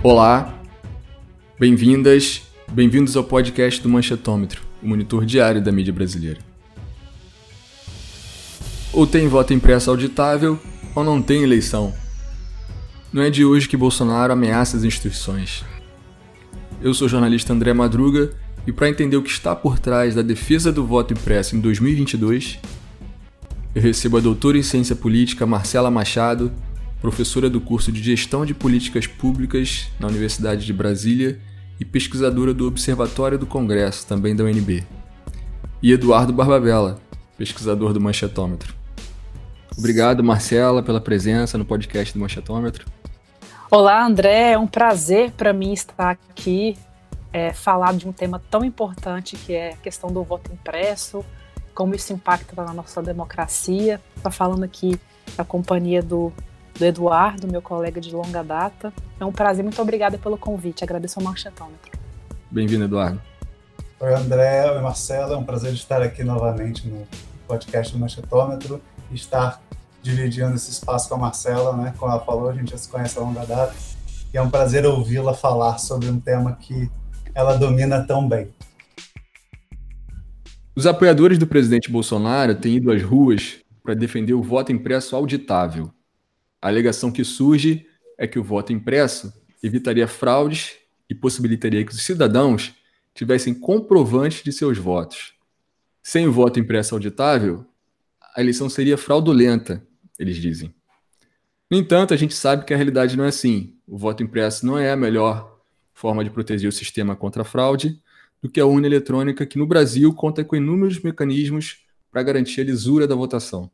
Olá, bem-vindas, bem-vindos ao podcast do Manchetômetro, o monitor diário da mídia brasileira. Ou tem voto impresso auditável, ou não tem eleição. Não é de hoje que Bolsonaro ameaça as instituições. Eu sou o jornalista André Madruga e para entender o que está por trás da defesa do voto impresso em 2022, eu recebo a doutora em ciência política Marcela Machado professora do curso de Gestão de Políticas Públicas na Universidade de Brasília e pesquisadora do Observatório do Congresso, também da UNB. E Eduardo Barbabella, pesquisador do Manchetômetro. Obrigado, Marcela, pela presença no podcast do Manchetômetro. Olá, André. É um prazer para mim estar aqui, é, falar de um tema tão importante que é a questão do voto impresso, como isso impacta na nossa democracia. Estou falando aqui a companhia do do Eduardo, meu colega de longa data. É um prazer, muito obrigada pelo convite. Agradeço ao Marchetômetro. Bem-vindo, Eduardo. Oi, André. Oi, Marcelo. É um prazer estar aqui novamente no podcast do Marchetômetro e estar dividindo esse espaço com a Marcela, né? Como ela falou, a gente já se conhece a longa data. E é um prazer ouvi-la falar sobre um tema que ela domina tão bem. Os apoiadores do presidente Bolsonaro têm ido às ruas para defender o voto impresso auditável, a alegação que surge é que o voto impresso evitaria fraudes e possibilitaria que os cidadãos tivessem comprovantes de seus votos. Sem o voto impresso auditável, a eleição seria fraudulenta, eles dizem. No entanto, a gente sabe que a realidade não é assim. O voto impresso não é a melhor forma de proteger o sistema contra a fraude do que a urna eletrônica, que no Brasil conta com inúmeros mecanismos para garantir a lisura da votação.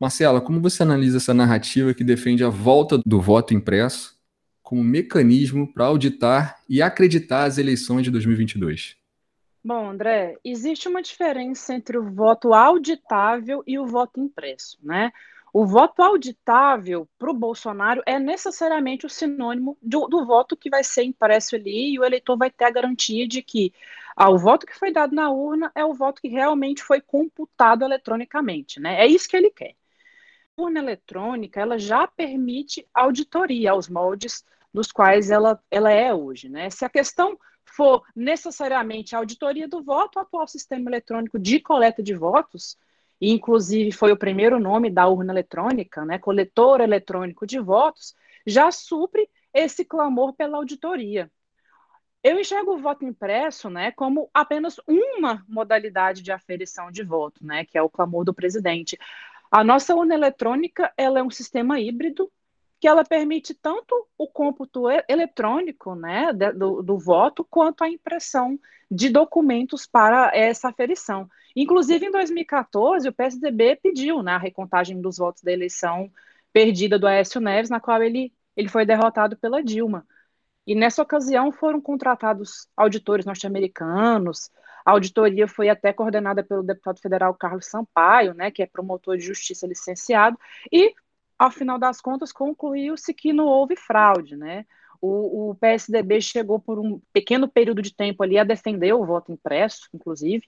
Marcela, como você analisa essa narrativa que defende a volta do voto impresso como mecanismo para auditar e acreditar as eleições de 2022? Bom, André, existe uma diferença entre o voto auditável e o voto impresso, né? O voto auditável para o Bolsonaro é necessariamente o sinônimo do, do, voto que vai ser impresso ali e o eleitor vai ter a garantia de que ah, o voto que foi dado na urna é o voto que realmente foi computado eletronicamente, né? É isso que ele quer urna eletrônica ela já permite auditoria aos moldes dos quais ela, ela é hoje. Né? Se a questão for necessariamente a auditoria do voto, o atual sistema eletrônico de coleta de votos, e inclusive foi o primeiro nome da urna eletrônica, né, coletor eletrônico de votos, já supre esse clamor pela auditoria. Eu enxergo o voto impresso né, como apenas uma modalidade de aferição de voto, né, que é o clamor do presidente. A nossa urna eletrônica ela é um sistema híbrido que ela permite tanto o cômputo eletrônico né, do, do voto, quanto a impressão de documentos para essa aferição. Inclusive, em 2014, o PSDB pediu né, a recontagem dos votos da eleição perdida do Aécio Neves, na qual ele, ele foi derrotado pela Dilma. E nessa ocasião foram contratados auditores norte-americanos, a auditoria foi até coordenada pelo deputado federal Carlos Sampaio, né, que é promotor de justiça licenciado, e, ao final das contas, concluiu-se que não houve fraude, né? O, o, PSDB chegou por um pequeno período de tempo ali a defender o voto impresso, inclusive,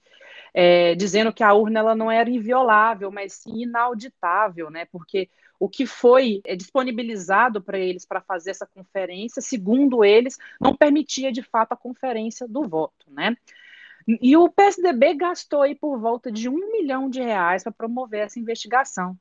é, dizendo que a urna ela não era inviolável, mas sim inauditável, né? Porque o que foi é, disponibilizado para eles para fazer essa conferência, segundo eles, não permitia de fato a conferência do voto, né? E o PSDB gastou aí por volta de um milhão de reais para promover essa investigação.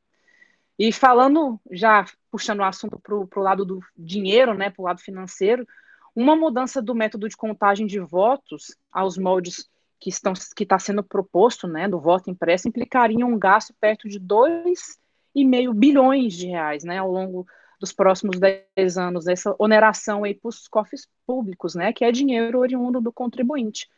E falando, já puxando o assunto para o lado do dinheiro, né, para o lado financeiro, uma mudança do método de contagem de votos aos moldes que estão que está sendo proposto, né, do voto impresso, implicaria um gasto perto de 2,5 bilhões de reais, né, ao longo dos próximos 10 anos, essa oneração aí para os cofres públicos, né, que é dinheiro oriundo do contribuinte.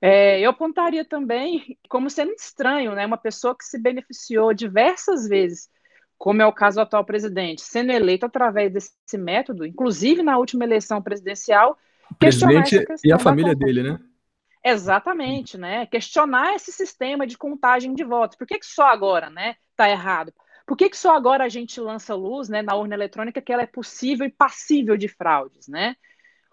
É, eu apontaria também como sendo estranho, né, uma pessoa que se beneficiou diversas vezes, como é o caso do atual presidente, sendo eleito através desse método, inclusive na última eleição presidencial. O presidente e a família dele, né? Exatamente, né? Questionar esse sistema de contagem de votos. Por que, que só agora, né? Está errado. Por que, que só agora a gente lança luz, né, na urna eletrônica que ela é possível e passível de fraudes, né?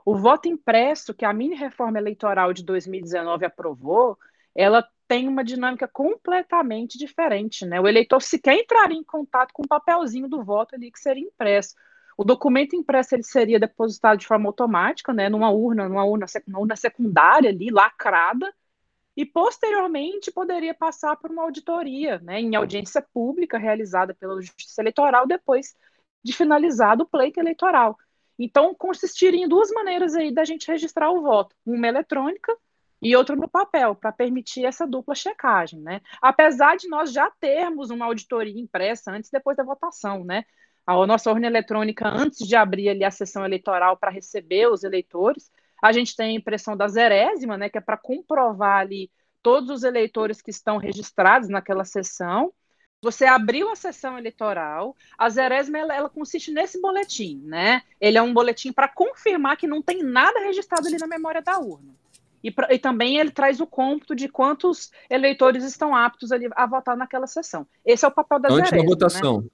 O voto impresso que a mini reforma eleitoral de 2019 aprovou, ela tem uma dinâmica completamente diferente, né? O eleitor sequer entraria em contato com o papelzinho do voto ali que seria impresso. O documento impresso ele seria depositado de forma automática, né, numa urna, numa urna, numa urna secundária ali, lacrada, e posteriormente poderia passar por uma auditoria, né, em audiência pública realizada pela Justiça Eleitoral depois de finalizado o pleito eleitoral. Então, consistiria em duas maneiras aí da gente registrar o voto, uma eletrônica e outra no papel, para permitir essa dupla checagem, né? Apesar de nós já termos uma auditoria impressa antes e depois da votação, né? A nossa urna eletrônica, antes de abrir ali a sessão eleitoral para receber os eleitores, a gente tem a impressão da zerésima, né, que é para comprovar ali todos os eleitores que estão registrados naquela sessão. Você abriu a sessão eleitoral, a zerésima ela, ela consiste nesse boletim, né? Ele é um boletim para confirmar que não tem nada registrado ali na memória da urna. E, pra, e, também ele traz o cômputo de quantos eleitores estão aptos ali a votar naquela sessão. Esse é o papel da Antes da votação. Né?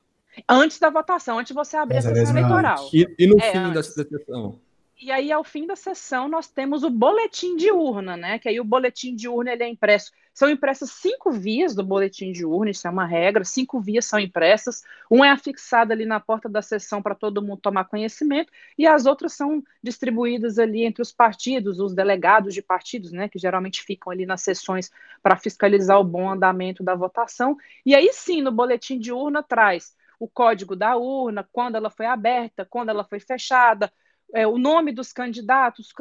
Antes da votação, antes de você abrir a, a sessão eleitoral. E, e no é, fim antes. da sessão? E aí, ao fim da sessão, nós temos o boletim de urna, né? Que aí o boletim de urna ele é impresso. São impressas cinco vias do boletim de urna, isso é uma regra. Cinco vias são impressas. Uma é afixada ali na porta da sessão para todo mundo tomar conhecimento, e as outras são distribuídas ali entre os partidos, os delegados de partidos, né? Que geralmente ficam ali nas sessões para fiscalizar o bom andamento da votação. E aí sim, no boletim de urna traz o código da urna, quando ela foi aberta, quando ela foi fechada, é, o nome dos candidatos,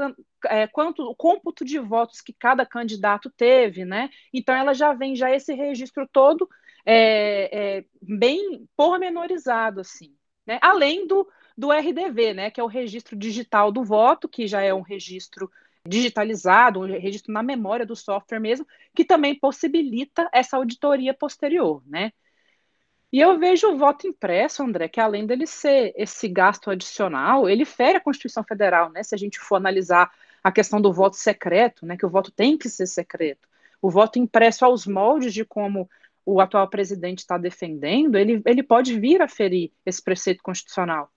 é, quanto o cômputo de votos que cada candidato teve, né? Então ela já vem já esse registro todo é, é bem pormenorizado, assim, né? Além do, do RDV, né? Que é o registro digital do voto, que já é um registro digitalizado, um registro na memória do software mesmo, que também possibilita essa auditoria posterior, né? E eu vejo o voto impresso, André, que além dele ser esse gasto adicional, ele fere a Constituição Federal, né? Se a gente for analisar a questão do voto secreto, né? Que o voto tem que ser secreto. O voto impresso aos moldes de como o atual presidente está defendendo, ele, ele pode vir a ferir esse preceito constitucional.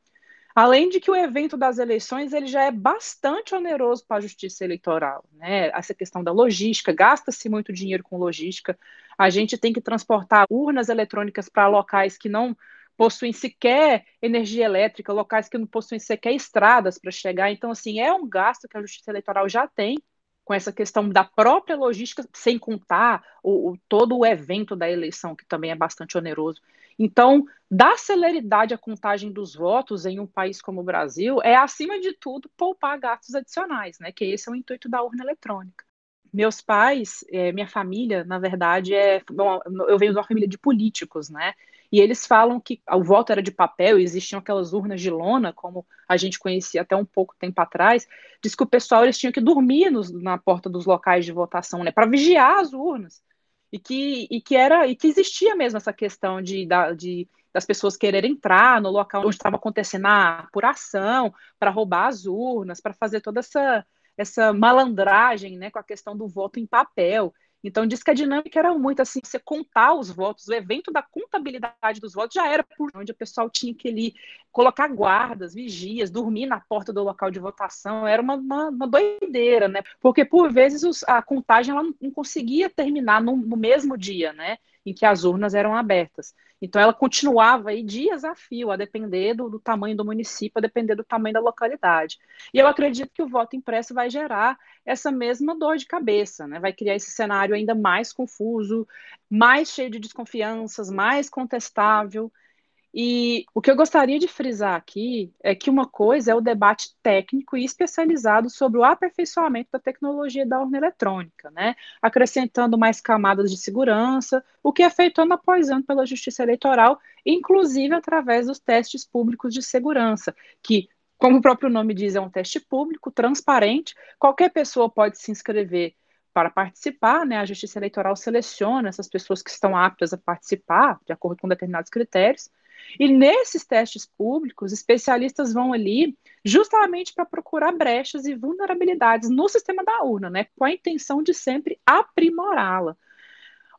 Além de que o evento das eleições ele já é bastante oneroso para a justiça eleitoral, né? Essa questão da logística, gasta-se muito dinheiro com logística. A gente tem que transportar urnas eletrônicas para locais que não possuem sequer energia elétrica, locais que não possuem sequer estradas para chegar. Então, assim, é um gasto que a justiça eleitoral já tem com essa questão da própria logística, sem contar o, o, todo o evento da eleição, que também é bastante oneroso. Então, dar celeridade à contagem dos votos em um país como o Brasil é, acima de tudo, poupar gastos adicionais, né? Que esse é o intuito da urna eletrônica. Meus pais, é, minha família, na verdade, é. Bom, eu venho de uma família de políticos, né? E eles falam que o voto era de papel existiam aquelas urnas de lona, como a gente conhecia até um pouco tempo atrás. Diz que o pessoal eles tinham que dormir nos, na porta dos locais de votação, né? Para vigiar as urnas e que, e que era e que existia mesmo essa questão de, de das pessoas quererem entrar no local onde estava acontecendo a apuração para roubar as urnas, para fazer toda essa essa malandragem, né, com a questão do voto em papel. Então, diz que a dinâmica era muito assim: você contar os votos, o evento da contabilidade dos votos já era por onde o pessoal tinha que ali colocar guardas, vigias, dormir na porta do local de votação, era uma, uma, uma doideira, né? Porque por vezes os, a contagem ela não, conseguia terminar no, no mesmo dia, né? Em que as urnas eram abertas. Então ela continuava aí dias a fio, a depender do, do, tamanho do município, a depender do tamanho da localidade. E eu acredito que o voto impresso vai gerar essa mesma dor de cabeça, né? Vai criar esse cenário ainda mais confuso, mais cheio de desconfianças, mais contestável. E o que eu gostaria de frisar aqui é que uma coisa é o debate técnico e especializado sobre o aperfeiçoamento da tecnologia da urna eletrônica, né? acrescentando mais camadas de segurança, o que é feito ano após ano pela Justiça Eleitoral, inclusive através dos testes públicos de segurança, que, como o próprio nome diz, é um teste público, transparente, qualquer pessoa pode se inscrever para participar, né? A Justiça Eleitoral seleciona essas pessoas que estão aptas a participar, de acordo com determinados critérios, e nesses testes públicos, especialistas vão ali justamente para procurar brechas e vulnerabilidades no sistema da urna, né, com a intenção de sempre aprimorá-la.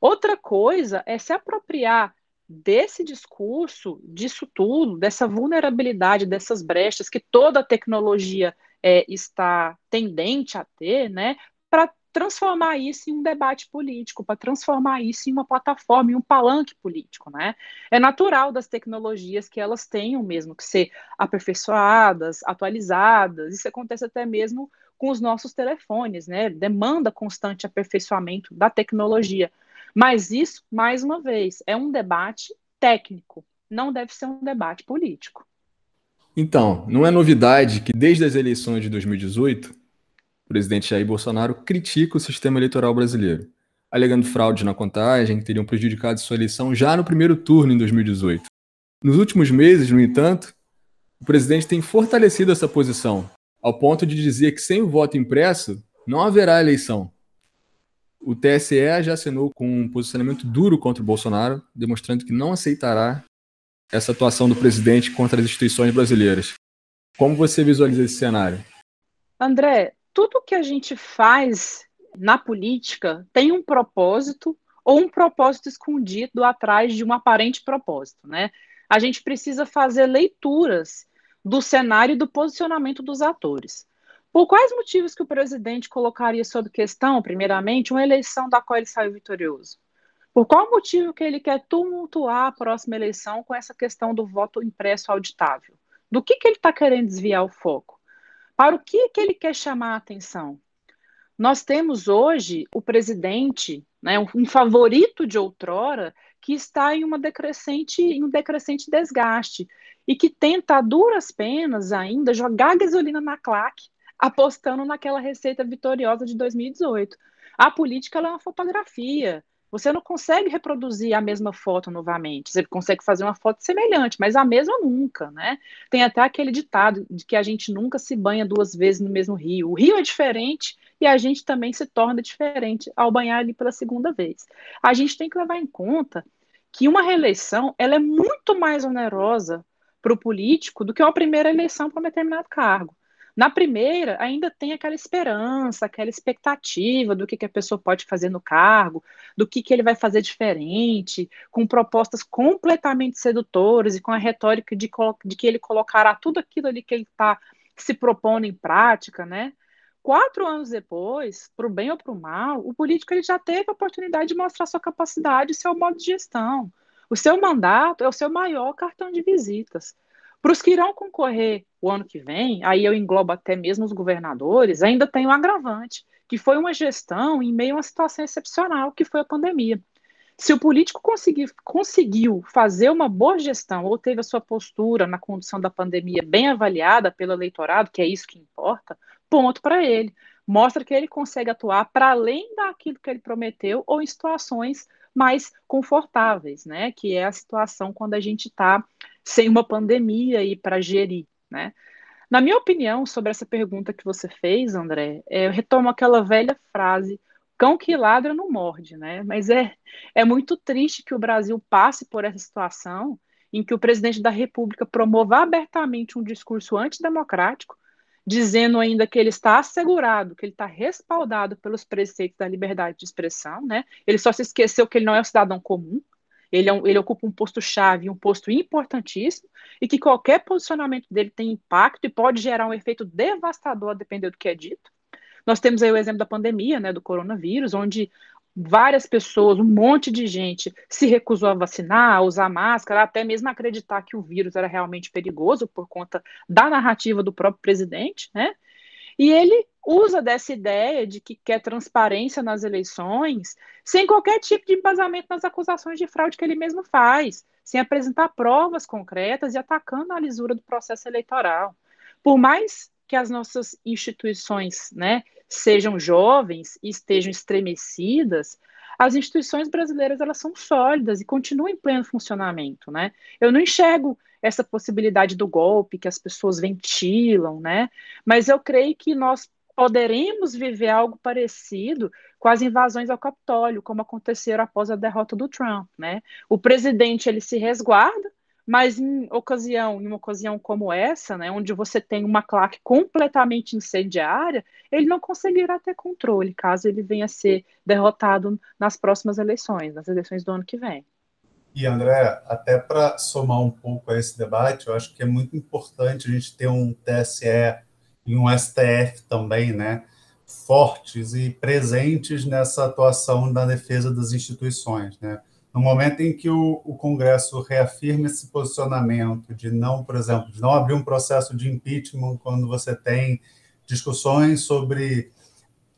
Outra coisa é se apropriar desse discurso, disso tudo, dessa vulnerabilidade, dessas brechas que toda a tecnologia é, está tendente a ter, né, para transformar isso em um debate político, para transformar isso em uma plataforma, em um palanque político, né? É natural das tecnologias que elas tenham mesmo que ser aperfeiçoadas, atualizadas. Isso acontece até mesmo com os nossos telefones, né? Demanda constante aperfeiçoamento da tecnologia. Mas isso, mais uma vez, é um debate técnico, não deve ser um debate político. Então, não é novidade que desde as eleições de 2018, o presidente Jair Bolsonaro critica o sistema eleitoral brasileiro, alegando fraudes na contagem que teriam prejudicado sua eleição já no primeiro turno em 2018. Nos últimos meses, no entanto, o presidente tem fortalecido essa posição, ao ponto de dizer que sem o voto impresso não haverá eleição. O TSE já assinou com um posicionamento duro contra o Bolsonaro, demonstrando que não aceitará essa atuação do presidente contra as instituições brasileiras. Como você visualiza esse cenário? André, tudo que a gente faz na política tem um propósito ou um propósito escondido atrás de um aparente propósito, né? A gente precisa fazer leituras do cenário e do posicionamento dos atores. Por quais motivos que o presidente colocaria sob questão, primeiramente, uma eleição da qual ele saiu vitorioso? Por qual motivo que ele quer tumultuar a próxima eleição com essa questão do voto impresso auditável? Do que, que ele está querendo desviar o foco? Para o que, que ele quer chamar a atenção? Nós temos hoje o presidente, né, um favorito de outrora, que está em, uma decrescente, em um decrescente desgaste e que tenta a duras penas ainda jogar gasolina na claque, apostando naquela receita vitoriosa de 2018. A política é uma fotografia. Você não consegue reproduzir a mesma foto novamente. Você consegue fazer uma foto semelhante, mas a mesma nunca, né? Tem até aquele ditado de que a gente nunca se banha duas vezes no mesmo rio. O rio é diferente e a gente também se torna diferente ao banhar ali pela segunda vez. A gente tem que levar em conta que uma reeleição ela é muito mais onerosa para o político do que uma primeira eleição para um determinado cargo. Na primeira, ainda tem aquela esperança, aquela expectativa do que, que a pessoa pode fazer no cargo, do que, que ele vai fazer diferente, com propostas completamente sedutoras e com a retórica de, de que ele colocará tudo aquilo ali que ele está se propondo em prática, né? Quatro anos depois, para o bem ou para o mal, o político ele já teve a oportunidade de mostrar sua capacidade, seu modo de gestão. O seu mandato é o seu maior cartão de visitas. Para os que irão concorrer o ano que vem, aí eu englobo até mesmo os governadores, ainda tem um agravante, que foi uma gestão em meio a uma situação excepcional, que foi a pandemia. Se o político conseguir, conseguiu fazer uma boa gestão ou teve a sua postura na condução da pandemia bem avaliada pelo eleitorado, que é isso que importa, ponto para ele. Mostra que ele consegue atuar para além daquilo que ele prometeu ou em situações mais confortáveis, né? Que é a situação quando a gente está sem uma pandemia e para gerir, né? Na minha opinião, sobre essa pergunta que você fez, André, é, eu retomo aquela velha frase: cão que ladra não morde, né? Mas é, é muito triste que o Brasil passe por essa situação em que o presidente da República promova abertamente um discurso antidemocrático, dizendo ainda que ele está assegurado, que ele está respaldado pelos preceitos da liberdade de expressão, né? Ele só se esqueceu que ele não é um cidadão comum, ele, é um, ele ocupa um posto-chave, um posto importantíssimo, e que qualquer posicionamento dele tem impacto e pode gerar um efeito devastador, a depender do que é dito. Nós temos aí o exemplo da pandemia, né, do coronavírus, onde várias pessoas, um monte de gente se recusou a vacinar, a usar máscara, até mesmo acreditar que o vírus era realmente perigoso por conta da narrativa do próprio presidente, né? E ele usa dessa ideia de que quer transparência nas eleições, sem qualquer tipo de embasamento nas acusações de fraude que ele mesmo faz, sem apresentar provas concretas e atacando a lisura do processo eleitoral. Por mais que as nossas instituições né, sejam jovens e estejam estremecidas, as instituições brasileiras elas são sólidas e continuam em pleno funcionamento, né? Eu não enxergo essa possibilidade do golpe que as pessoas ventilam, né? Mas eu creio que nós poderemos viver algo parecido com as invasões ao Capitólio, como aconteceram após a derrota do Trump, né? O presidente ele se resguarda, mas em ocasião, em uma ocasião como essa, né, onde você tem uma claque completamente incendiária, ele não conseguirá ter controle caso ele venha a ser derrotado nas próximas eleições, nas eleições do ano que vem. E André, até para somar um pouco a esse debate, eu acho que é muito importante a gente ter um TSE e um STF também, né, fortes e presentes nessa atuação na defesa das instituições. Né? No momento em que o, o, Congresso reafirma esse posicionamento de não, por exemplo, de não abrir um processo de impeachment quando você tem discussões sobre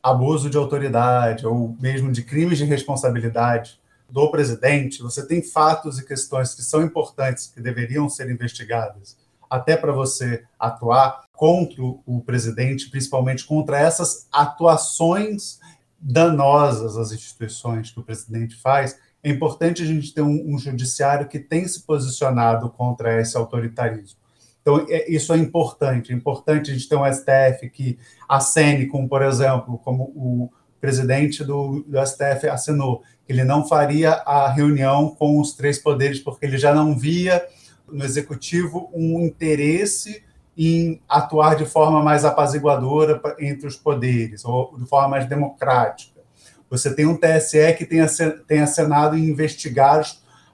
abuso de autoridade ou mesmo de crimes de responsabilidade do presidente, você tem fatos e questões que são importantes que deveriam ser investigadas até para você atuar contra o presidente, principalmente contra essas atuações danosas às instituições que o presidente faz, é importante a gente ter um, um judiciário que tem se posicionado contra esse autoritarismo. Então, é, isso é importante. É importante a gente ter um STF que acene, como, por exemplo, como o presidente do, do STF assinou, que ele não faria a reunião com os três poderes, porque ele já não via no executivo um interesse em atuar de forma mais apaziguadora entre os poderes, ou de forma mais democrática. Você tem um TSE que tem acenado em investigar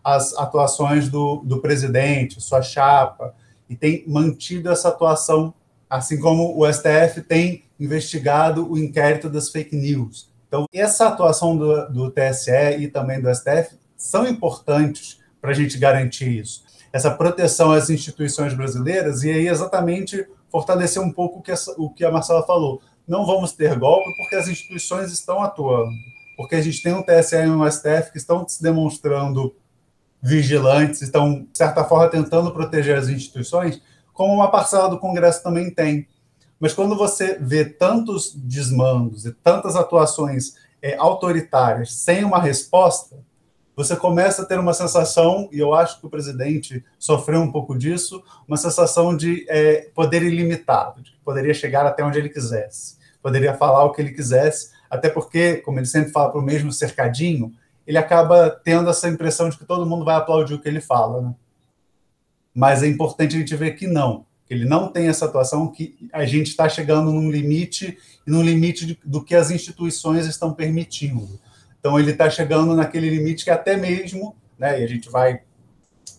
as atuações do, do presidente, sua chapa, e tem mantido essa atuação, assim como o STF tem investigado o inquérito das fake news. Então, essa atuação do, do TSE e também do STF são importantes para a gente garantir isso essa proteção às instituições brasileiras, e aí exatamente fortalecer um pouco o que, o que a Marcela falou. Não vamos ter golpe porque as instituições estão atuando, porque a gente tem um TSE e um STF que estão se demonstrando vigilantes, estão, de certa forma, tentando proteger as instituições, como uma parcela do Congresso também tem. Mas quando você vê tantos desmandos e tantas atuações é, autoritárias sem uma resposta, você começa a ter uma sensação, e eu acho que o presidente sofreu um pouco disso, uma sensação de é, poder ilimitado, de poderia chegar até onde ele quisesse, poderia falar o que ele quisesse, até porque, como ele sempre fala para o mesmo cercadinho, ele acaba tendo essa impressão de que todo mundo vai aplaudir o que ele fala. Né? Mas é importante a gente ver que não, que ele não tem essa atuação, que a gente está chegando num limite, e num limite de, do que as instituições estão permitindo. Então, ele está chegando naquele limite que até mesmo, né, e a gente vai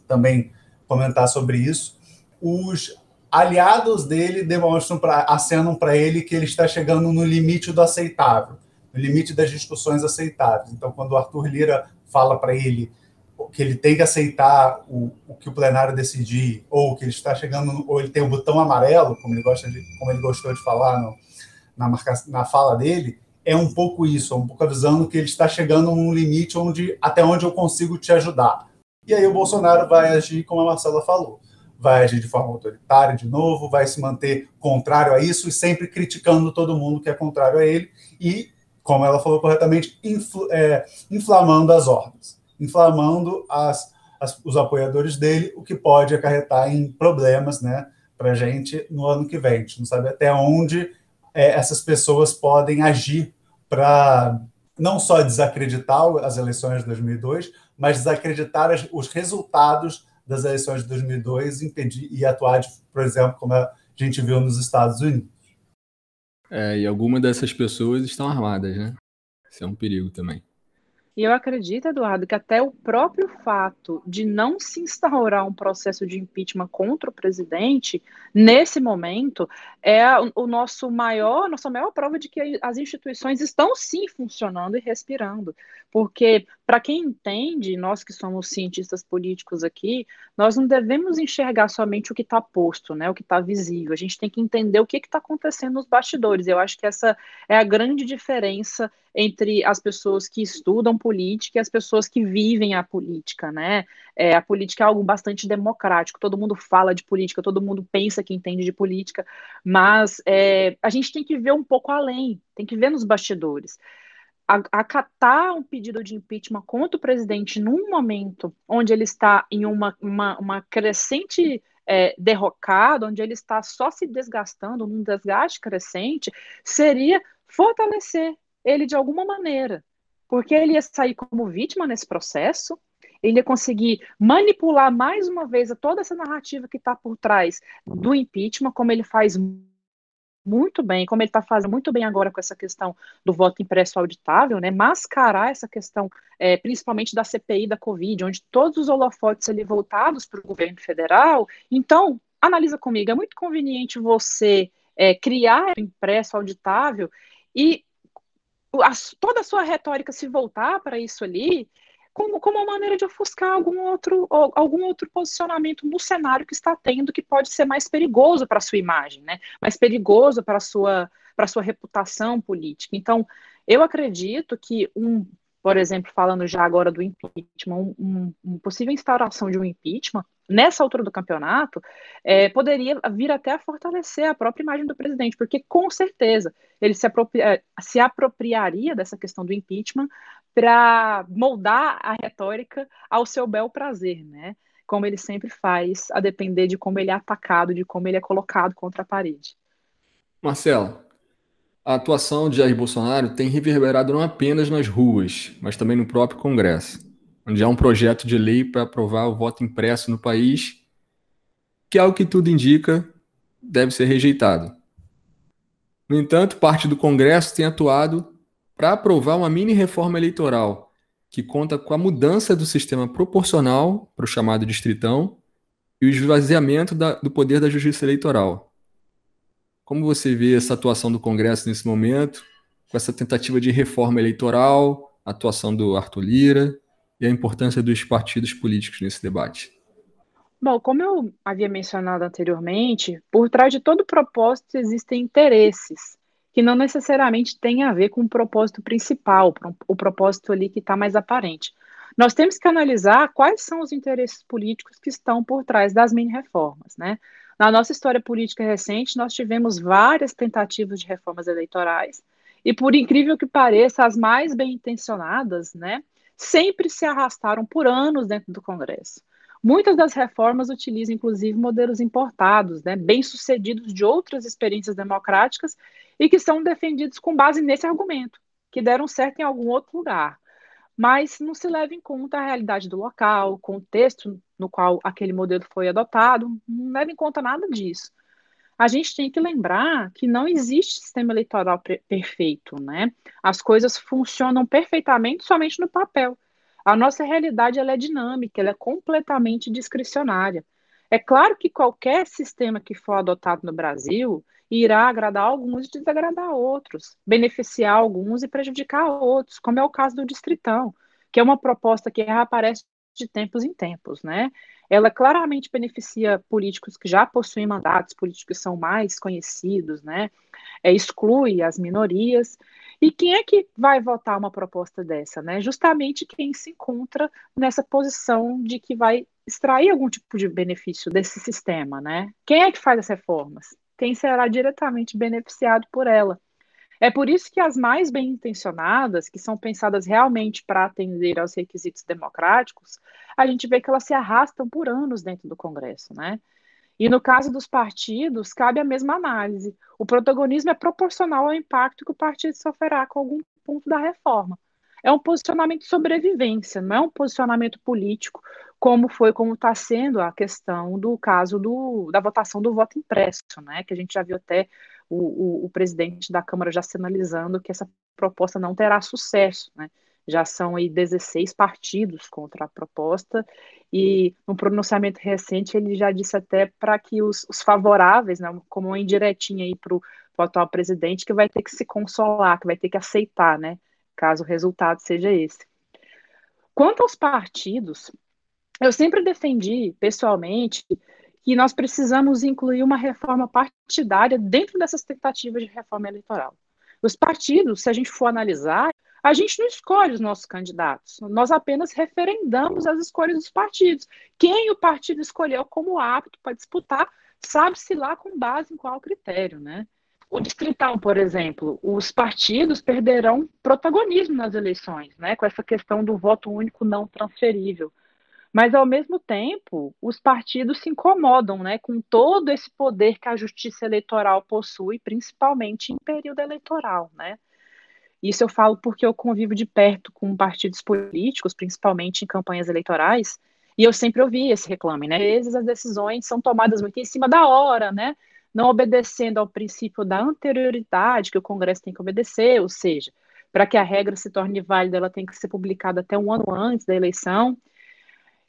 também comentar sobre isso, os aliados dele demonstram, pra, acenam para ele que ele está chegando no limite do aceitável, no limite das discussões aceitáveis. Então, quando o Arthur Lira fala para ele que ele tem que aceitar o, o, que o plenário decidir, ou que ele está chegando, ou ele tem o um botão amarelo, como ele gosta de, como ele gostou de falar no, na, marca, na fala dele, é um pouco isso, é um pouco avisando que ele está chegando num limite onde até onde eu consigo te ajudar. E aí o Bolsonaro vai agir como a Marcela falou, vai agir de forma autoritária de novo, vai se manter contrário a isso e sempre criticando todo mundo que é contrário a ele e, como ela falou corretamente, infl é, inflamando as ordens, inflamando as, as, os apoiadores dele, o que pode acarretar em problemas, né, para a gente no ano que vem. A gente não sabe até onde é, essas pessoas podem agir para não só desacreditar as eleições de 2002, mas desacreditar os resultados das eleições de 2002 e impedir e atuar, por exemplo, como a gente viu nos Estados Unidos. É, e algumas dessas pessoas estão armadas, né? Isso é um perigo também. E eu acredito, Eduardo, que até o próprio fato de não se instaurar um processo de impeachment contra o presidente, nesse momento, é o nosso maior, nossa maior prova de que as instituições estão sim funcionando e respirando. Porque, para quem entende, nós que somos cientistas políticos aqui, nós não devemos enxergar somente o que está posto, né, o que está visível. A gente tem que entender o que está acontecendo nos bastidores. Eu acho que essa é a grande diferença entre as pessoas que estudam política e as pessoas que vivem a política, né? É, a política é algo bastante democrático, todo mundo fala de política, todo mundo pensa que entende de política, mas é, a gente tem que ver um pouco além, tem que ver nos bastidores. Acatar um pedido de impeachment contra o presidente num momento onde ele está em uma, uma, uma crescente é, derrocada, onde ele está só se desgastando, num desgaste crescente, seria fortalecer ele de alguma maneira, porque ele ia sair como vítima nesse processo, ele ia conseguir manipular mais uma vez toda essa narrativa que está por trás do impeachment, como ele faz muito bem, como ele está fazendo muito bem agora com essa questão do voto impresso auditável, né, mascarar essa questão, é, principalmente da CPI da Covid, onde todos os holofotes ali voltados para o governo federal. Então, analisa comigo, é muito conveniente você é, criar impresso auditável e a, toda a sua retórica se voltar para isso ali, como, como uma maneira de ofuscar algum outro, algum outro posicionamento no cenário que está tendo que pode ser mais perigoso para a sua imagem, né? mais perigoso para a sua, sua reputação política. Então, eu acredito que um, por exemplo, falando já agora do impeachment, um, um, possível instauração de um impeachment nessa altura do campeonato, é, poderia vir até a fortalecer a própria imagem do presidente, porque com certeza ele se, apropria, se apropriaria dessa questão do impeachment para moldar a retórica ao seu bel prazer, né? Como ele sempre faz, a depender de como ele é atacado, de como ele é colocado contra a parede. Marcelo, a atuação de Jair Bolsonaro tem reverberado não apenas nas ruas, mas também no próprio Congresso onde há um projeto de lei para aprovar o voto impresso no país, que, ao que tudo indica, deve ser rejeitado. No entanto, parte do Congresso tem atuado para aprovar uma mini reforma eleitoral que conta com a mudança do sistema proporcional para o chamado distritão e o esvaziamento da, do poder da justiça eleitoral. Como você vê essa atuação do Congresso nesse momento, com essa tentativa de reforma eleitoral, a atuação do Arthur Lira e a importância dos partidos políticos nesse debate? Bom, como eu havia mencionado anteriormente, por trás de todo propósito existem interesses que não necessariamente têm a ver com o propósito principal, o propósito ali que está mais aparente. Nós temos que analisar quais são os interesses políticos que estão por trás das mini-reformas, né? Na nossa história política recente, nós tivemos várias tentativas de reformas eleitorais, e por incrível que pareça, as mais bem intencionadas, né, sempre se arrastaram por anos dentro do Congresso. Muitas das reformas utilizam, inclusive, modelos importados, né, bem-sucedidos de outras experiências democráticas e que são defendidos com base nesse argumento, que deram certo em algum outro lugar. Mas não se leva em conta a realidade do local, o contexto no qual aquele modelo foi adotado, não leva em conta nada disso a gente tem que lembrar que não existe sistema eleitoral perfeito, né? As coisas funcionam perfeitamente somente no papel. A nossa realidade ela é dinâmica, ela é completamente discricionária. É claro que qualquer sistema que for adotado no Brasil irá agradar alguns e desagradar outros, beneficiar alguns e prejudicar outros, como é o caso do Distritão, que é uma proposta que reaparece de tempos em tempos, né? ela claramente beneficia políticos que já possuem mandatos, políticos que são mais conhecidos, né? É, exclui as minorias. E quem é que vai votar uma proposta dessa, né? Justamente quem se encontra nessa posição de que vai extrair algum tipo de benefício desse sistema, né? Quem é que faz as reformas? Quem será diretamente beneficiado por ela? É por isso que as mais bem intencionadas, que são pensadas realmente para atender aos requisitos democráticos, a gente vê que elas se arrastam por anos dentro do Congresso, né? E no caso dos partidos, cabe a mesma análise. O protagonismo é proporcional ao impacto que o partido sofrerá com algum ponto da reforma. É um posicionamento de sobrevivência, não é um posicionamento político, como foi, como está sendo a questão do caso do, da votação do voto impresso, né? Que a gente já viu até o, o, o, presidente da Câmara já sinalizando que essa proposta não terá sucesso, né? Já são aí 16 partidos contra a proposta, e no pronunciamento recente ele já disse até para que os, os, favoráveis, né, como uma indiretinha aí para o atual presidente, que vai ter que se consolar, que vai ter que aceitar, né? Caso o resultado seja esse. Quanto aos partidos, eu sempre defendi, pessoalmente, que nós precisamos incluir uma reforma partidária dentro dessas tentativas de reforma eleitoral. Os partidos, se a gente for analisar, a gente não escolhe os nossos candidatos, nós apenas referendamos as escolhas dos partidos. Quem o partido escolheu como apto para disputar, sabe-se lá com base em qual critério, né? O distrital, por exemplo, os partidos perderão protagonismo nas eleições, né? Com essa questão do voto único não transferível. Mas, ao mesmo tempo, os partidos se incomodam né, com todo esse poder que a justiça eleitoral possui, principalmente em período eleitoral. Né? Isso eu falo porque eu convivo de perto com partidos políticos, principalmente em campanhas eleitorais, e eu sempre ouvi esse reclame. Né? Às vezes as decisões são tomadas muito em cima da hora, né? não obedecendo ao princípio da anterioridade que o Congresso tem que obedecer, ou seja, para que a regra se torne válida, ela tem que ser publicada até um ano antes da eleição.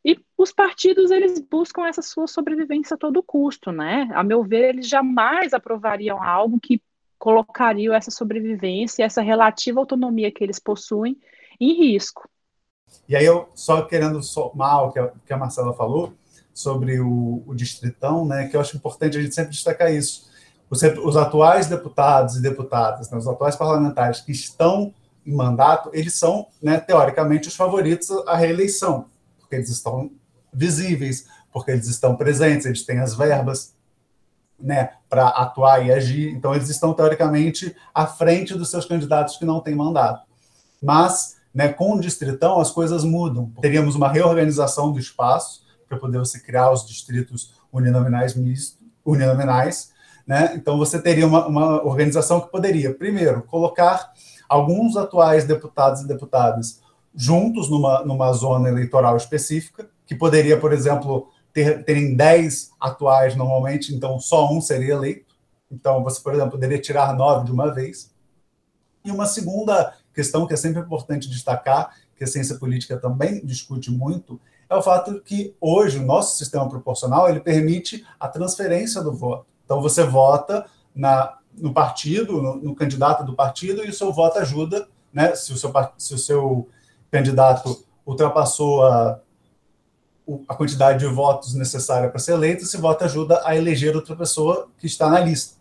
E os partidos, eles buscam essa sua sobrevivência a todo custo, né? A meu ver, eles jamais aprovariam algo que colocariam essa sobrevivência, essa relativa autonomia que eles possuem em risco. E aí eu só querendo somar o que a, que a Marcela falou sobre o, o, distritão, né, que eu acho importante a gente sempre destacar isso. Os, os atuais deputados e deputadas, né, os atuais parlamentares que estão em mandato, eles são, né, teoricamente, os favoritos à reeleição, porque eles estão visíveis, porque eles estão presentes, eles têm as verbas, né, para atuar e agir. Então, eles estão, teoricamente, à frente dos seus candidatos que não têm mandato. Mas, né, com o distritão, as coisas mudam. Teríamos uma reorganização do espaço para poder você criar os distritos uninominais mistos, uninominais. Né? Então, você teria uma, uma organização que poderia, primeiro, colocar alguns atuais deputados e deputadas juntos numa, numa zona eleitoral específica, que poderia, por exemplo, ter, terem 10 atuais normalmente, então só um seria eleito. Então, você, por exemplo, poderia tirar nove de uma vez. E uma segunda questão que é sempre importante destacar, que a ciência política também discute muito, é o fato que hoje o nosso sistema proporcional ele permite a transferência do voto. Então, você vota na, no partido, no, no, candidato do partido, e o seu voto ajuda, né? Se o seu, se o seu candidato ultrapassou a, a quantidade de votos necessária para ser eleito, esse voto ajuda a eleger outra pessoa que está na lista.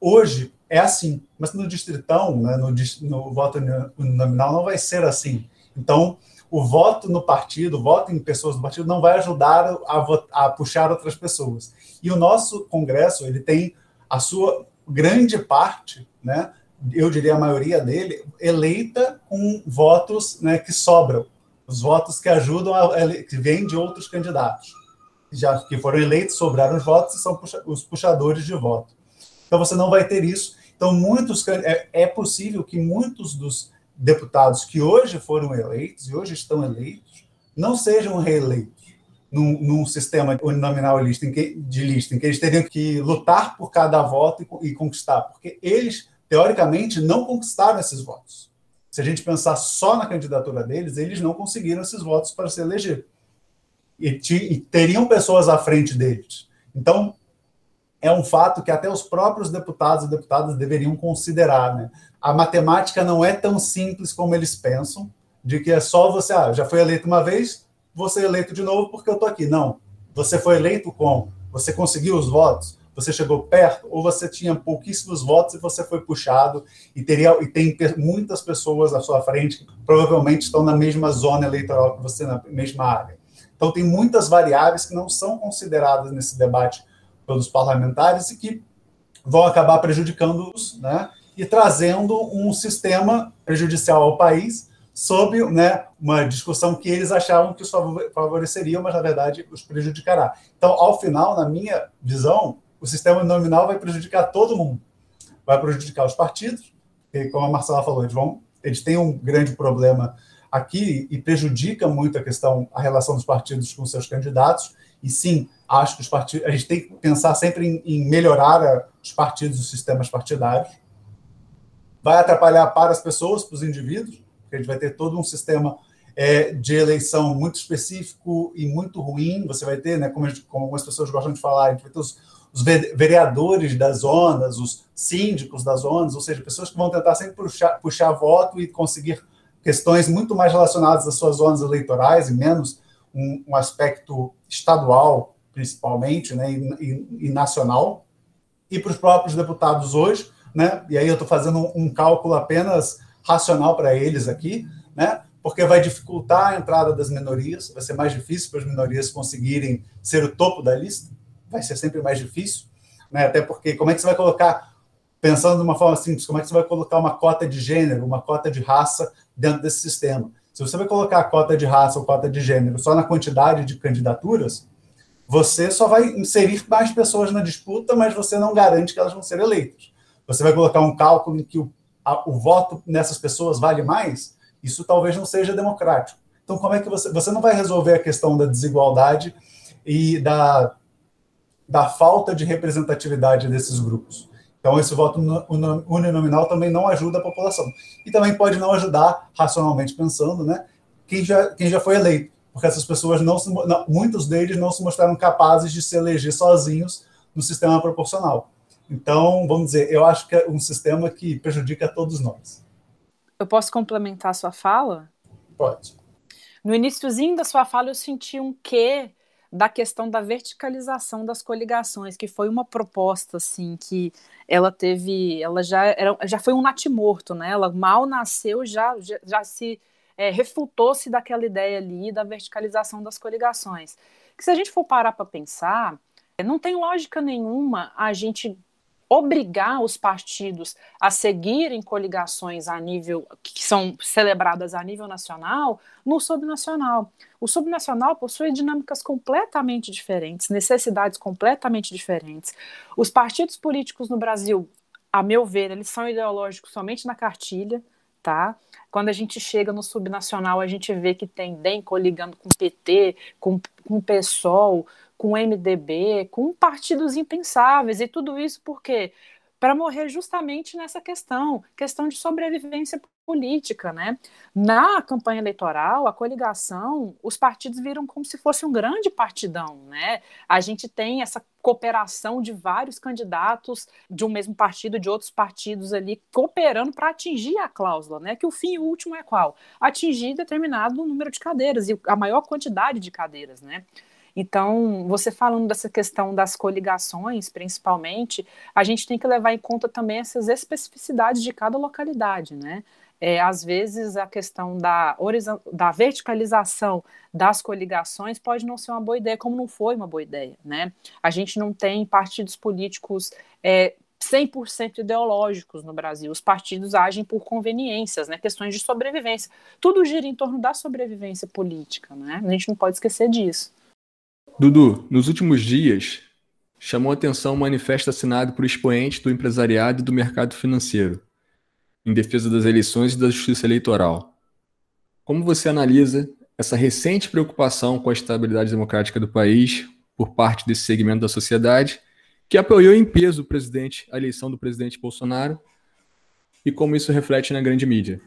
Hoje é assim, mas no distritão, né, no, no voto nominal, não vai ser assim. Então, o voto no partido, o voto em pessoas do partido, não vai ajudar a, a puxar outras pessoas. E o nosso Congresso, ele tem a sua grande parte, né, eu diria a maioria dele, eleita com votos né, que sobram, os votos que ajudam, a, que vêm de outros candidatos, já que foram eleitos, sobraram os votos e são puxa, os puxadores de voto. Então você não vai ter isso. Então muitos é, é possível que muitos dos deputados que hoje foram eleitos e hoje estão eleitos não sejam reeleitos num, num sistema uninominal de lista, em que eles teriam que lutar por cada voto e, e conquistar, porque eles, teoricamente, não conquistaram esses votos. Se a gente pensar só na candidatura deles, eles não conseguiram esses votos para se eleger. E, e teriam pessoas à frente deles. Então, é um fato que até os próprios deputados e deputadas deveriam considerar. Né? A matemática não é tão simples como eles pensam, de que é só você, ah, já foi eleito uma vez, você eleito de novo porque eu estou aqui. Não. Você foi eleito como? Você conseguiu os votos? Você chegou perto? Ou você tinha pouquíssimos votos e você foi puxado? E, teria, e tem muitas pessoas à sua frente que provavelmente estão na mesma zona eleitoral que você, na mesma área. Então, tem muitas variáveis que não são consideradas nesse debate pelos parlamentares e que vão acabar prejudicando-os né, e trazendo um sistema prejudicial ao país sob né, uma discussão que eles achavam que os favoreceria, mas na verdade os prejudicará. Então, ao final, na minha visão, o sistema nominal vai prejudicar todo mundo. Vai prejudicar os partidos, porque, como a Marcela falou, eles, vão, eles têm um grande problema aqui e prejudica muito a questão, a relação dos partidos com seus candidatos. E sim, acho que os partidos, a gente tem que pensar sempre em, em melhorar a, os partidos e os sistemas partidários. Vai atrapalhar para as pessoas, para os indivíduos, porque a gente vai ter todo um sistema é, de eleição muito específico e muito ruim. Você vai ter, né, como, gente, como algumas pessoas gostam de falar, a gente vai ter os, os vereadores das zonas, os síndicos das zonas, ou seja, pessoas que vão tentar sempre puxar, puxar voto e conseguir questões muito mais relacionadas às suas zonas eleitorais e menos um, um aspecto estadual, principalmente, né, e, e, e nacional. E para os próprios deputados hoje, né, e aí eu estou fazendo um, um cálculo apenas racional para eles aqui, né? Porque vai dificultar a entrada das minorias, vai ser mais difícil para as minorias conseguirem ser o topo da lista, vai ser sempre mais difícil, né? Até porque como é que você vai colocar, pensando de uma forma simples, como é que você vai colocar uma cota de gênero, uma cota de raça dentro desse sistema? Se você vai colocar a cota de raça ou cota de gênero só na quantidade de candidaturas, você só vai inserir mais pessoas na disputa, mas você não garante que elas vão ser eleitas. Você vai colocar um cálculo em que o a, o voto nessas pessoas vale mais, isso talvez não seja democrático. Então, como é que você. Você não vai resolver a questão da desigualdade e da, da falta de representatividade desses grupos. Então, esse voto uninominal também não ajuda a população. E também pode não ajudar, racionalmente pensando, né, quem, já, quem já foi eleito. Porque essas pessoas, não, se, não muitos deles não se mostraram capazes de se eleger sozinhos no sistema proporcional. Então, vamos dizer, eu acho que é um sistema que prejudica a todos nós. Eu posso complementar a sua fala? Pode. No iníciozinho da sua fala, eu senti um quê da questão da verticalização das coligações, que foi uma proposta assim que ela teve, ela já era, já foi um natimorto, né? Ela mal nasceu já já, já se é, refutou-se daquela ideia ali da verticalização das coligações. Que se a gente for parar para pensar, não tem lógica nenhuma a gente obrigar os partidos a seguirem coligações a nível que são celebradas a nível nacional no subnacional. O subnacional possui dinâmicas completamente diferentes, necessidades completamente diferentes. Os partidos políticos no Brasil, a meu ver, eles são ideológicos somente na cartilha, tá? Quando a gente chega no subnacional, a gente vê que tem DEM coligando com PT, com, com PSOL, com o MDB, com partidos impensáveis, e tudo isso por quê? Para morrer justamente nessa questão, questão de sobrevivência política, né? Na campanha eleitoral, a coligação, os partidos viram como se fosse um grande partidão, né? A gente tem essa cooperação de vários candidatos de um mesmo partido, de outros partidos ali, cooperando para atingir a cláusula, né? Que o fim último é qual? Atingir determinado número de cadeiras e a maior quantidade de cadeiras, né? Então, você falando dessa questão das coligações, principalmente, a gente tem que levar em conta também essas especificidades de cada localidade, né? É, às vezes a questão da, da verticalização das coligações pode não ser uma boa ideia, como não foi uma boa ideia, né? A gente não tem partidos políticos é, 100% ideológicos no Brasil. Os partidos agem por conveniências, né? Questões de sobrevivência. Tudo gira em torno da sobrevivência política, né? A gente não pode esquecer disso. Dudu, nos últimos dias, chamou atenção um manifesto assinado por expoentes do empresariado e do mercado financeiro, em defesa das eleições e da justiça eleitoral. Como você analisa essa recente preocupação com a estabilidade democrática do país por parte desse segmento da sociedade, que apoiou em peso o presidente, a eleição do presidente Bolsonaro, e como isso reflete na grande mídia?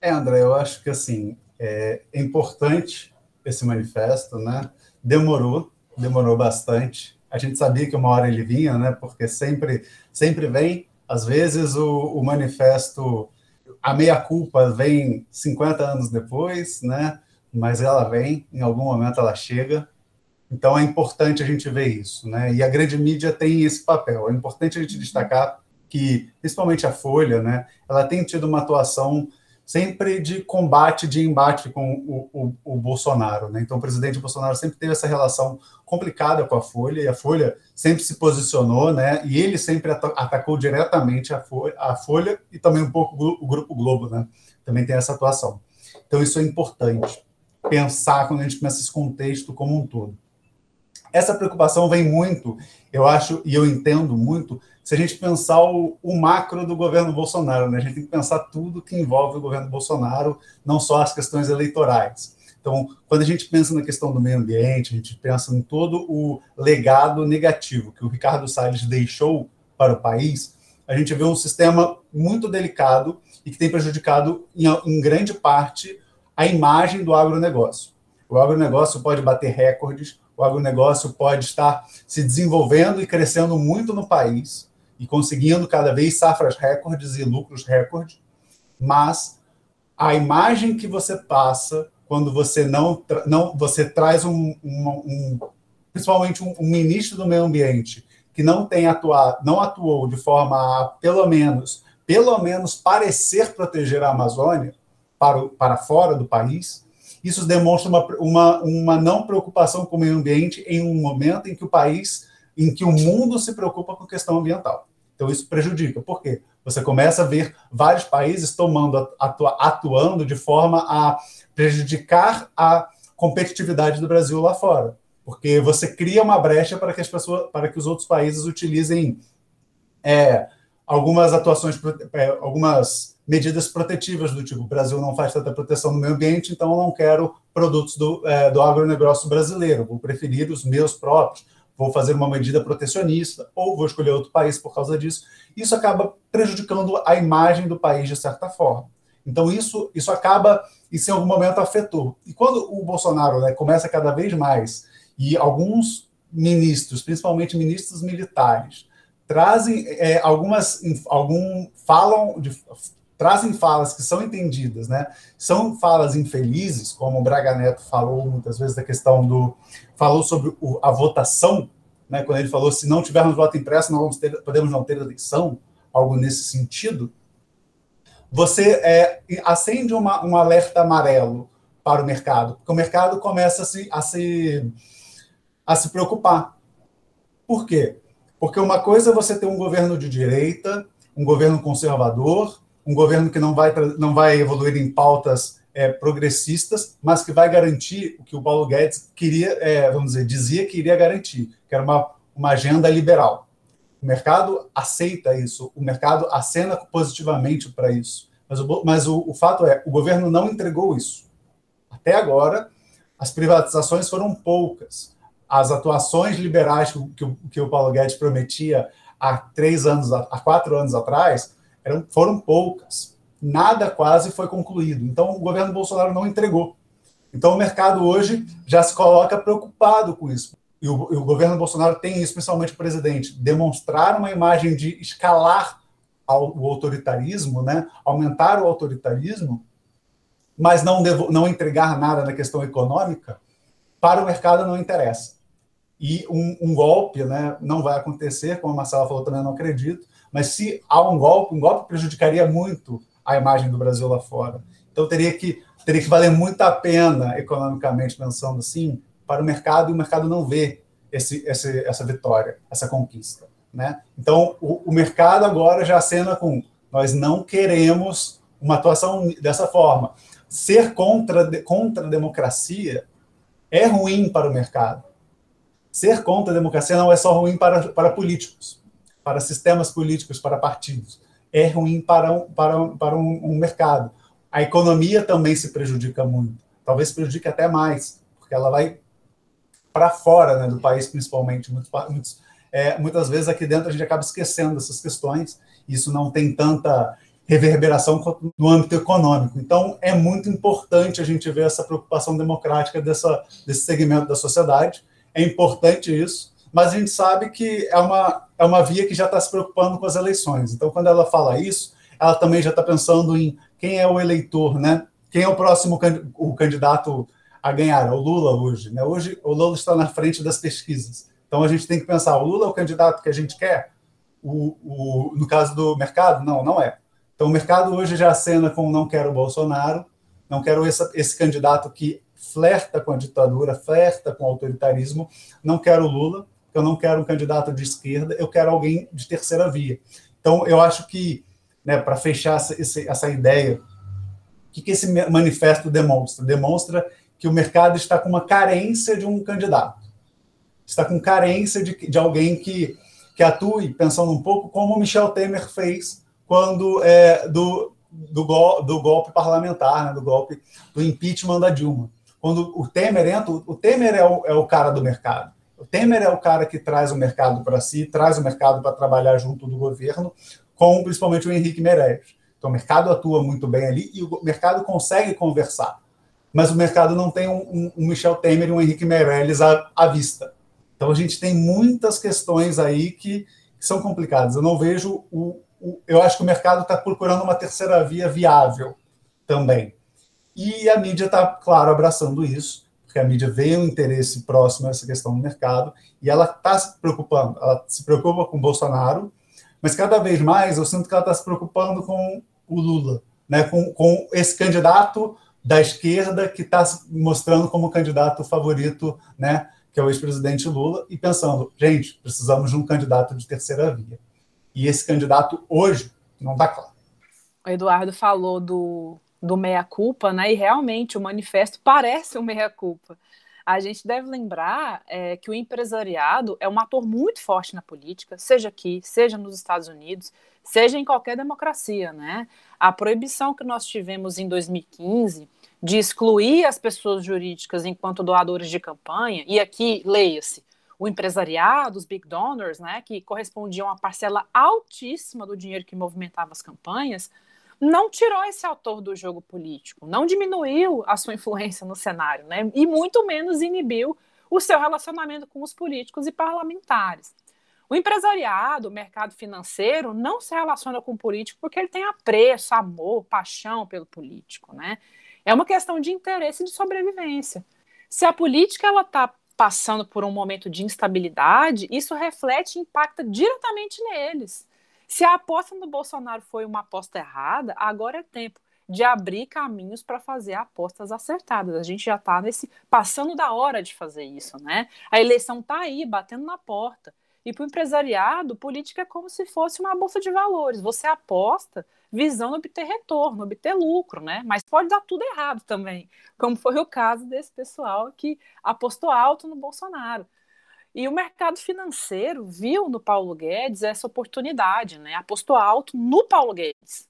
É, André, eu acho que assim é importante esse manifesto, né? Demorou, demorou bastante. A gente sabia que uma hora ele vinha, né? Porque sempre, sempre vem. Às vezes o, o manifesto, a meia culpa vem 50 anos depois, né? Mas ela vem, em algum momento ela chega. Então é importante a gente ver isso, né? E a grande mídia tem esse papel. É importante a gente destacar que, principalmente a Folha, né? Ela tem tido uma atuação sempre de combate, de embate com o, o, o, Bolsonaro. Né? Então, o presidente Bolsonaro sempre teve essa relação complicada com a Folha, e a Folha sempre se posicionou, né? e ele sempre atacou diretamente a Folha, a Folha e também um pouco o Grupo Globo, né? também tem essa atuação. Então, isso é importante, pensar quando a gente começa esse contexto como um todo. Essa preocupação vem muito, eu acho, e eu entendo muito, se a gente pensar o, o, macro do governo Bolsonaro, né? a gente tem que pensar tudo que envolve o governo Bolsonaro, não só as questões eleitorais. Então, quando a gente pensa na questão do meio ambiente, a gente pensa em todo o legado negativo que o Ricardo Salles deixou para o país, a gente vê um sistema muito delicado e que tem prejudicado, em, em grande parte, a imagem do agronegócio. O agronegócio pode bater recordes, o agronegócio pode estar se desenvolvendo e crescendo muito no país, e conseguindo cada vez safras recordes e lucros recordes, mas a imagem que você passa quando você não, não você traz um, um, um principalmente um, um, ministro do meio ambiente que não tem atuado, não atuou de forma a pelo menos pelo menos parecer proteger a Amazônia para, para fora do país, isso demonstra uma, uma, uma não preocupação com o meio ambiente em um momento em que o país, em que o mundo se preocupa com questão ambiental. Então, isso prejudica. Por quê? Você começa a ver vários países tomando, atua, atuando de forma a prejudicar a competitividade do Brasil lá fora. Porque você cria uma brecha para que as pessoas, para que os outros países utilizem é, algumas atuações, é, algumas medidas protetivas do tipo: o Brasil não faz tanta proteção no meio ambiente, então eu não quero produtos do, é, do agronegócio brasileiro, vou preferir os meus próprios vou fazer uma medida protecionista ou vou escolher outro país por causa disso. Isso acaba prejudicando a imagem do país de certa forma. Então isso isso acaba isso em algum momento afetou. E quando o Bolsonaro né, começa cada vez mais e alguns ministros, principalmente ministros militares, trazem é, algumas algum falam de, trazem falas que são entendidas, né? São falas infelizes, como o Braga Neto falou muitas vezes da questão do falou sobre o, a votação, né? Quando ele falou se não tivermos voto impresso, não vamos ter, podemos não ter eleição, algo nesse sentido. Você é, acende uma, um alerta amarelo para o mercado, porque o mercado começa a se, a se, a se preocupar. Por quê? Porque uma coisa é você ter um governo de direita, um governo conservador, um governo que não vai, não vai evoluir em pautas é, progressistas, mas que vai garantir o que o Paulo Guedes queria, é, vamos dizer, dizia que iria garantir, que era uma, uma agenda liberal. O mercado aceita isso, o mercado acena positivamente para isso. Mas, o, mas o, o fato é, o governo não entregou isso. Até agora, as privatizações foram poucas as atuações liberais que, o, que o Paulo Guedes prometia há três anos, há quatro anos atrás, eram, foram poucas. Nada quase foi concluído. Então, o governo Bolsonaro não entregou. Então, o mercado hoje já se coloca preocupado com isso. E o, e o governo Bolsonaro tem isso, principalmente o presidente, demonstrar uma imagem de escalar ao, o autoritarismo, né? aumentar o autoritarismo, mas não, devo, não entregar nada na questão econômica, para o mercado não interessa. E um, um, golpe né, não vai acontecer, como a Marcela falou, também não acredito, mas se há um golpe, um golpe prejudicaria muito a imagem do Brasil lá fora. Então teria que, teria que valer muito a pena, economicamente pensando assim, para o mercado, e o mercado não vê esse, esse, essa vitória, essa conquista. Né? Então o, o mercado agora já acena com nós não queremos uma atuação dessa forma. Ser contra, contra a democracia é ruim para o mercado ser contra a democracia não é só ruim para, para políticos, para sistemas políticos, para partidos. É ruim para um, para um, para um, um mercado. A economia também se prejudica muito. Talvez prejudique até mais, porque ela vai para fora né, do país, principalmente. Muitos, muitos, é, muitas vezes aqui dentro a gente acaba esquecendo essas questões. Isso não tem tanta reverberação no âmbito econômico. Então, é muito importante a gente ver essa preocupação democrática dessa, desse segmento da sociedade é importante isso, mas a gente sabe que é uma, é uma via que já está se preocupando com as eleições. Então, quando ela fala isso, ela também já está pensando em quem é o eleitor, né? Quem é o próximo o candidato a ganhar? É o Lula hoje, né? Hoje o Lula está na frente das pesquisas. Então a gente tem que pensar: o Lula é o candidato que a gente quer? O, o, no caso do mercado, não, não é. Então o mercado hoje já acena com não quero o Bolsonaro, não quero esse, esse candidato que flerta com a ditadura, flerta com o autoritarismo. Não quero Lula, eu não quero um candidato de esquerda, eu quero alguém de terceira via. Então, eu acho que, né, para fechar essa, essa ideia, o que, que esse manifesto demonstra? Demonstra que o mercado está com uma carência de um candidato, está com carência de, de alguém que, que atue, pensando um pouco como o Michel Temer fez quando é, do, do, gol, do golpe parlamentar, né, do golpe do impeachment da Dilma. Quando o Temer entra, o Temer é o, é o cara do mercado. O Temer é o cara que traz o mercado para si, traz o mercado para trabalhar junto do governo, com principalmente o Henrique Meirelles. Então, o mercado atua muito bem ali e o mercado consegue conversar. Mas o mercado não tem um, um Michel Temer e um Henrique Meirelles à, à, vista. Então, a gente tem muitas questões aí que, que são complicadas. Eu não vejo o, o. Eu acho que o mercado está procurando uma terceira via viável também. E a mídia está, claro, abraçando isso, porque a mídia vê um interesse próximo a essa questão do mercado e ela está se preocupando. Ela se preocupa com Bolsonaro, mas cada vez mais eu sinto que ela está se preocupando com o Lula, né? com, com esse candidato da esquerda que está se mostrando como candidato favorito, né? que é o ex-presidente Lula, e pensando, gente, precisamos de um candidato de terceira via. E esse candidato hoje não está claro. O Eduardo falou do do meia-culpa, né? E realmente o manifesto parece um meia-culpa. A gente deve lembrar é, que o empresariado é um ator muito forte na política, seja aqui, seja nos Estados Unidos, seja em qualquer democracia, né? A proibição que nós tivemos em 2015 de excluir as pessoas jurídicas enquanto doadores de campanha, e aqui leia-se o empresariado, os big donors, né, que correspondiam a parcela altíssima do dinheiro que movimentava as campanhas, não tirou esse autor do jogo político, não diminuiu a sua influência no cenário, né? E muito menos inibiu o seu relacionamento com os políticos e parlamentares. O empresariado, o mercado financeiro, não se relaciona com o político porque ele tem apreço, amor, paixão pelo político, né? É uma questão de interesse e de sobrevivência. Se a política ela está passando por um momento de instabilidade, isso reflete e impacta diretamente neles. Se a aposta no Bolsonaro foi uma aposta errada, agora é tempo de abrir caminhos para fazer apostas acertadas. A gente já está nesse passando da hora de fazer isso, né? A eleição está aí, batendo na porta. E para o empresariado, política é como se fosse uma bolsa de valores. Você aposta visando obter retorno, obter lucro, né? Mas pode dar tudo errado também, como foi o caso desse pessoal que apostou alto no Bolsonaro. E o mercado financeiro viu no Paulo Guedes essa oportunidade, né? Apostou alto no Paulo Guedes.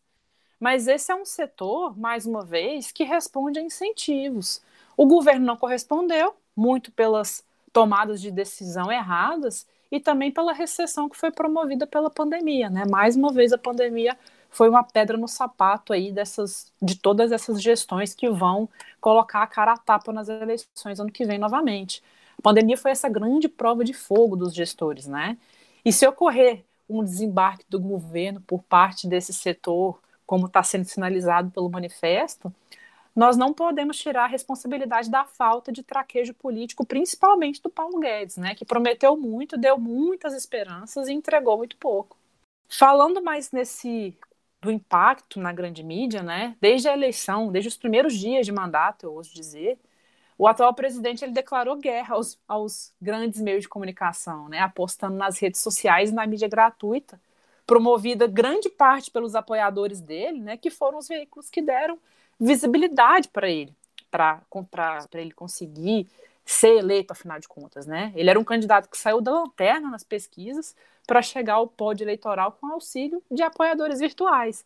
Mas esse é um setor, mais uma vez, que responde a incentivos. O governo não correspondeu, muito pelas tomadas de decisão erradas e também pela recessão que foi promovida pela pandemia, né? Mais uma vez a pandemia foi uma pedra no sapato aí dessas de todas essas gestões que vão colocar a cara a tapa nas eleições ano que vem novamente. Pandemia foi essa grande prova de fogo dos gestores, né? E se ocorrer um desembarque do governo por parte desse setor como está sendo sinalizado pelo manifesto, nós não podemos tirar a responsabilidade da falta de traquejo político, principalmente do Paulo Guedes, né, que prometeu muito, deu muitas esperanças e entregou muito pouco. Falando mais nesse do impacto na grande mídia, né, desde a eleição, desde os primeiros dias de mandato, eu ouso dizer, o atual presidente ele declarou guerra aos, aos grandes meios de comunicação, né, apostando nas redes sociais e na mídia gratuita, promovida grande parte pelos apoiadores dele, né, que foram os veículos que deram visibilidade para ele, para ele conseguir ser eleito, afinal de contas, né? Ele era um candidato que saiu da lanterna nas pesquisas para chegar ao pódio eleitoral com auxílio de apoiadores virtuais.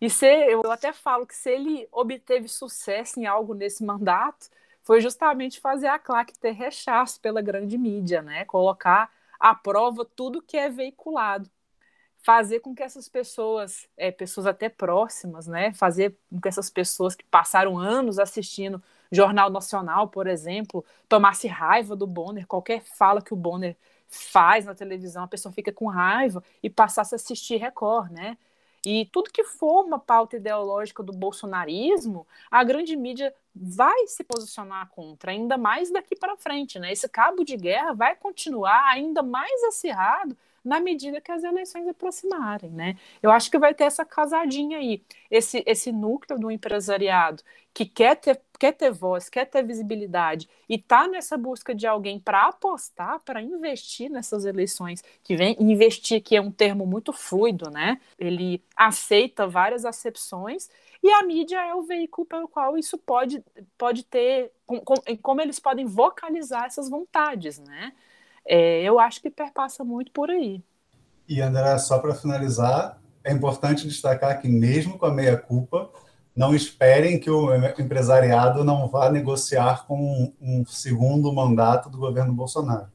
E se, eu até falo que se ele obteve sucesso em algo nesse mandato, foi justamente fazer a claque ter rechaço pela grande mídia, né? Colocar à prova tudo que é veiculado fazer com que essas pessoas, é, pessoas até próximas, né, fazer com que essas pessoas que passaram anos assistindo Jornal Nacional, por exemplo, tomasse raiva do Bonner, qualquer fala que o Bonner faz na televisão, a pessoa fica com raiva e passasse a assistir Record, né? E tudo que for uma pauta ideológica do bolsonarismo, a grande mídia vai se posicionar contra, ainda mais daqui para frente, né? Esse cabo de guerra vai continuar ainda mais acirrado na medida que as eleições aproximarem, né? Eu acho que vai ter essa casadinha aí, esse, esse núcleo do empresariado que quer ter, quer ter voz, quer ter visibilidade e está nessa busca de alguém para apostar, para investir nessas eleições, que vem investir que é um termo muito fluido, né? Ele aceita várias acepções e a mídia é o veículo pelo qual isso pode, pode ter, com, com, como eles podem vocalizar essas vontades, né? É, eu acho que perpassa muito por aí. E, André, só para finalizar, é importante destacar que, mesmo com a meia-culpa, não esperem que o empresariado não vá negociar com um segundo mandato do governo Bolsonaro.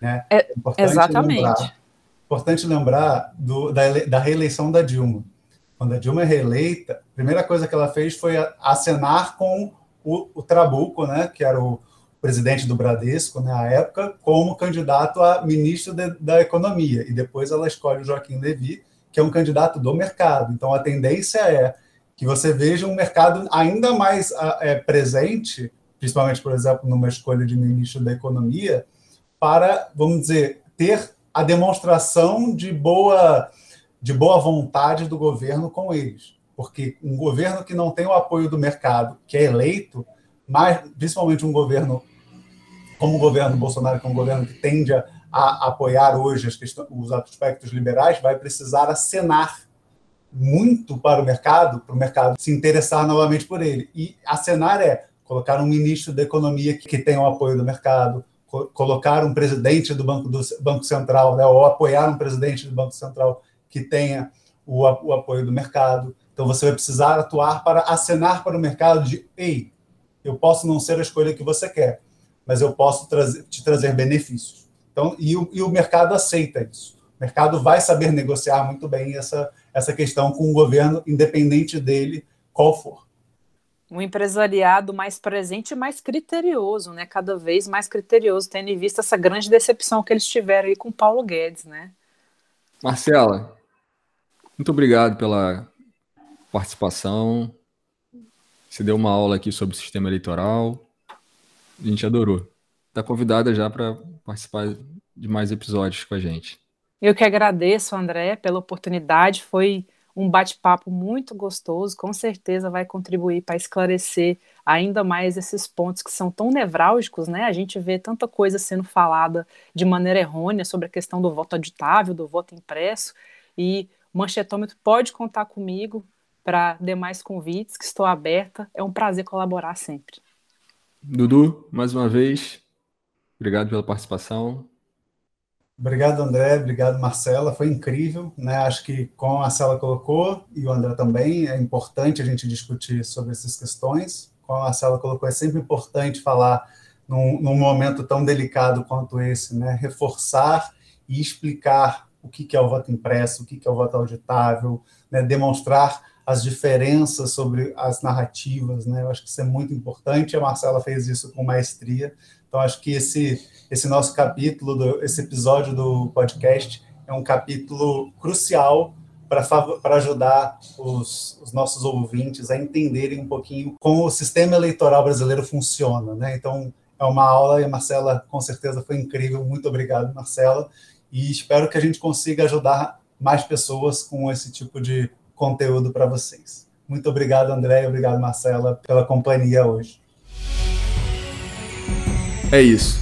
Né? É, é exatamente. Lembrar, importante lembrar do, da, da reeleição da Dilma. Quando a Dilma é reeleita, a primeira coisa que ela fez foi acenar com o, o Trabuco, né, que era o, presidente do Bradesco, na né, época, como candidato a ministro de, da Economia. E depois ela escolhe o Joaquim Levy, que é um candidato do mercado. Então, a tendência é que você veja um mercado ainda mais é, presente, principalmente, por exemplo, numa escolha de ministro da Economia, para, vamos dizer, ter a demonstração de boa, de boa vontade do governo com eles. Porque um governo que não tem o apoio do mercado, que é eleito, mas principalmente um governo como o governo Bolsonaro, que é um governo que tende a, a apoiar hoje questões, os aspectos liberais, vai precisar acenar muito para o mercado, para o mercado se interessar novamente por ele. E acenar é colocar um ministro da economia que, que tenha o apoio do mercado, co colocar um presidente do Banco, do Banco Central, né, ou apoiar um presidente do Banco Central que tenha o, o apoio do mercado. Então você vai precisar atuar para acenar para o mercado de ei, eu posso não ser a escolha que você quer, mas eu posso trazer, te trazer benefícios. Então, e o, e o mercado aceita isso. O mercado vai saber negociar muito bem essa, essa questão com o governo, independente dele, qual for. um empresariado mais presente e mais criterioso, né? Cada vez mais criterioso, tendo em vista essa grande decepção que eles tiveram aí com Paulo Guedes, né? Marcela, muito obrigado pela participação. Você deu uma aula aqui sobre o sistema eleitoral. A gente adorou. Está convidada já para participar de mais episódios com a gente. Eu que agradeço, André, pela oportunidade. Foi um bate-papo muito gostoso, com certeza vai contribuir para esclarecer ainda mais esses pontos que são tão nevrálgicos, né? A gente vê tanta coisa sendo falada de maneira errônea sobre a questão do voto auditável, do voto impresso, e o Manchetômetro pode contar comigo para demais convites, que estou aberta. É um prazer colaborar sempre. Dudu, mais uma vez, obrigado pela participação. Obrigado, André. Obrigado, Marcela. Foi incrível, né? Acho que, como a Marcela colocou, e o André também, é importante a gente discutir sobre essas questões. Como a Marcela colocou, é sempre importante falar num, num momento tão delicado quanto esse, né? Reforçar e explicar o que, é o voto impresso, o que, que é o voto auditável, né? demonstrar as diferenças sobre as narrativas, né? Eu acho que isso é muito importante. A Marcela fez isso com maestria. Então, acho que esse, esse nosso capítulo, do, esse episódio do podcast é um capítulo crucial para ajudar os, os, nossos ouvintes a entenderem um pouquinho como o sistema eleitoral brasileiro funciona. Né? Então, é uma aula e a Marcela, com certeza, foi incrível. Muito obrigado, Marcela. E espero que a gente consiga ajudar mais pessoas com esse tipo de conteúdo para vocês. Muito obrigado, André, obrigado, Marcela, pela companhia hoje. É isso.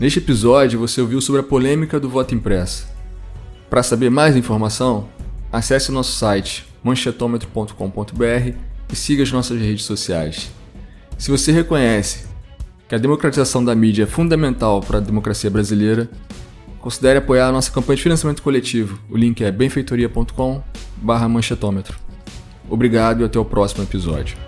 Neste episódio você ouviu sobre a polêmica do voto impresso. Para saber mais informação, acesse nosso site manchetômetro.com.br e siga as nossas redes sociais. Se você reconhece que a democratização da mídia é fundamental para a democracia brasileira, considere apoiar a nossa campanha de financiamento coletivo. O link é benfeitoria.com/manchetômetro. Obrigado e até o próximo episódio.